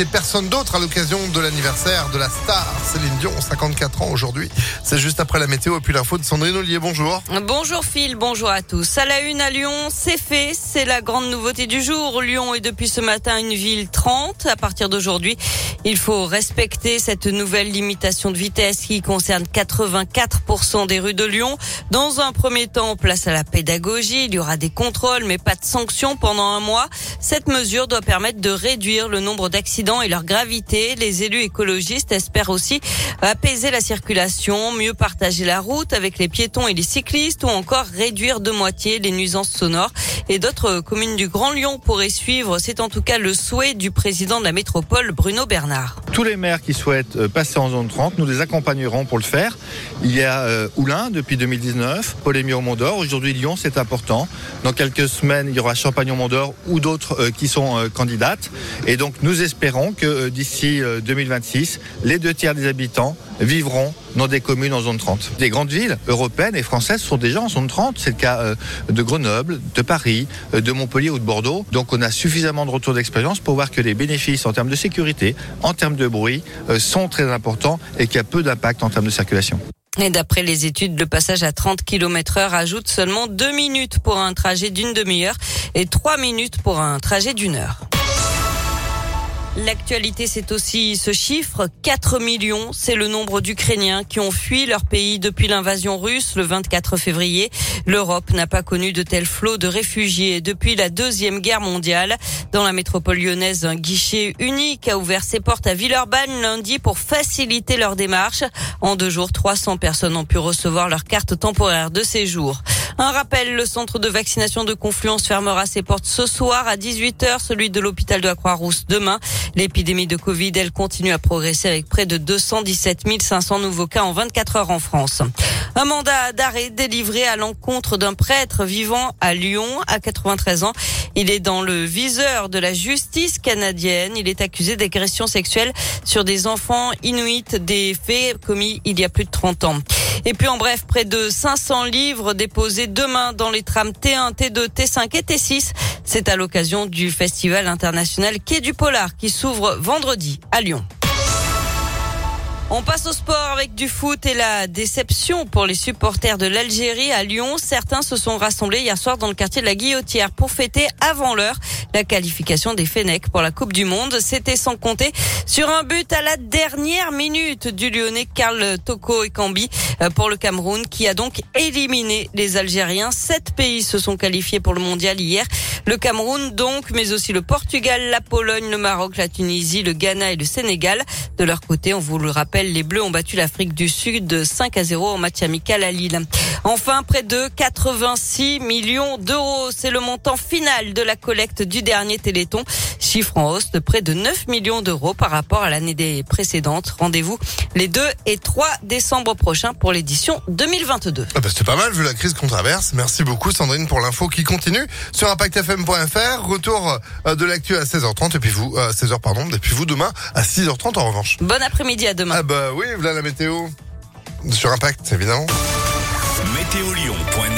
Et personne d'autre à l'occasion de l'anniversaire de la star Céline Dion, 54 ans aujourd'hui. C'est juste après la météo et puis l'info de Sandrine Ollier. Bonjour. Bonjour Phil, bonjour à tous. À la une à Lyon, c'est fait, c'est la grande nouveauté du jour. Lyon est depuis ce matin une ville 30. À partir d'aujourd'hui, il faut respecter cette nouvelle limitation de vitesse qui concerne 84% des rues de Lyon. Dans un premier temps, place à la pédagogie. Il y aura des contrôles, mais pas de sanctions pendant un mois. Cette mesure doit permettre de réduire le nombre d'accidents et leur gravité. Les élus écologistes espèrent aussi apaiser la circulation, mieux partager la route avec les piétons et les cyclistes ou encore réduire de moitié les nuisances sonores. Et d'autres communes du Grand Lyon pourraient suivre. C'est en tout cas le souhait du président de la métropole, Bruno Bernard. Tous les maires qui souhaitent euh, passer en zone 30, nous les accompagnerons pour le faire. Il y a euh, Oulin depuis 2019, Polémie au Mont d'Or. Aujourd'hui, Lyon, c'est important. Dans quelques semaines, il y aura Champagne au Mont d'Or ou d'autres euh, qui sont candidates. Et donc, nous espérons que d'ici euh, 2026, les deux tiers des habitants vivront dans des communes en zone 30. Des grandes villes européennes et françaises sont déjà en zone 30. C'est le cas euh, de Grenoble, de Paris, euh, de Montpellier ou de Bordeaux. Donc on a suffisamment de retours d'expérience pour voir que les bénéfices en termes de sécurité, en termes de bruit, euh, sont très importants et qu'il y a peu d'impact en termes de circulation. Et d'après les études, le passage à 30 km heure ajoute seulement 2 minutes pour un trajet d'une demi-heure et 3 minutes pour un trajet d'une heure. L'actualité, c'est aussi ce chiffre. 4 millions, c'est le nombre d'Ukrainiens qui ont fui leur pays depuis l'invasion russe le 24 février. L'Europe n'a pas connu de tels flots de réfugiés depuis la Deuxième Guerre mondiale. Dans la métropole lyonnaise, un guichet unique a ouvert ses portes à Villeurbanne lundi pour faciliter leur démarche. En deux jours, 300 personnes ont pu recevoir leur carte temporaire de séjour. Un rappel, le centre de vaccination de Confluence fermera ses portes ce soir à 18h, celui de l'hôpital de la Croix-Rousse demain. L'épidémie de Covid, elle continue à progresser avec près de 217 500 nouveaux cas en 24 heures en France. Un mandat d'arrêt délivré à l'encontre d'un prêtre vivant à Lyon à 93 ans. Il est dans le viseur de la justice canadienne. Il est accusé d'agression sexuelle sur des enfants inuits, des faits commis il y a plus de 30 ans. Et puis en bref, près de 500 livres déposés demain dans les trams T1, T2, T5 et T6. C'est à l'occasion du festival international Quai du Polar qui s'ouvre vendredi à Lyon. On passe au sport avec du foot et la déception pour les supporters de l'Algérie à Lyon. Certains se sont rassemblés hier soir dans le quartier de la Guillotière pour fêter avant l'heure la qualification des Fennecs pour la Coupe du Monde. C'était sans compter sur un but à la dernière minute du Lyonnais Karl Toko Ekambi pour le Cameroun qui a donc éliminé les Algériens. Sept pays se sont qualifiés pour le mondial hier. Le Cameroun donc, mais aussi le Portugal, la Pologne, le Maroc, la Tunisie, le Ghana et le Sénégal. De leur côté, on vous le rappelle, les Bleus ont battu l'Afrique du Sud de 5 à 0 en match amical à Lille. Enfin, près de 86 millions d'euros. C'est le montant final de la collecte du dernier Téléthon. Chiffre en hausse de près de 9 millions d'euros par rapport à l'année des précédentes. Rendez-vous les 2 et 3 décembre prochains pour l'édition 2022. Ah bah c'est pas mal vu la crise qu'on traverse. Merci beaucoup Sandrine pour l'info qui continue sur impactfm.fr. Retour euh, de l'actu à 16h30 et puis vous, euh, 16h pardon, et puis vous demain à 6h30 en revanche. Bon après-midi à demain. Ah bah oui, voilà la météo. Sur Impact, évidemment. Météolion.net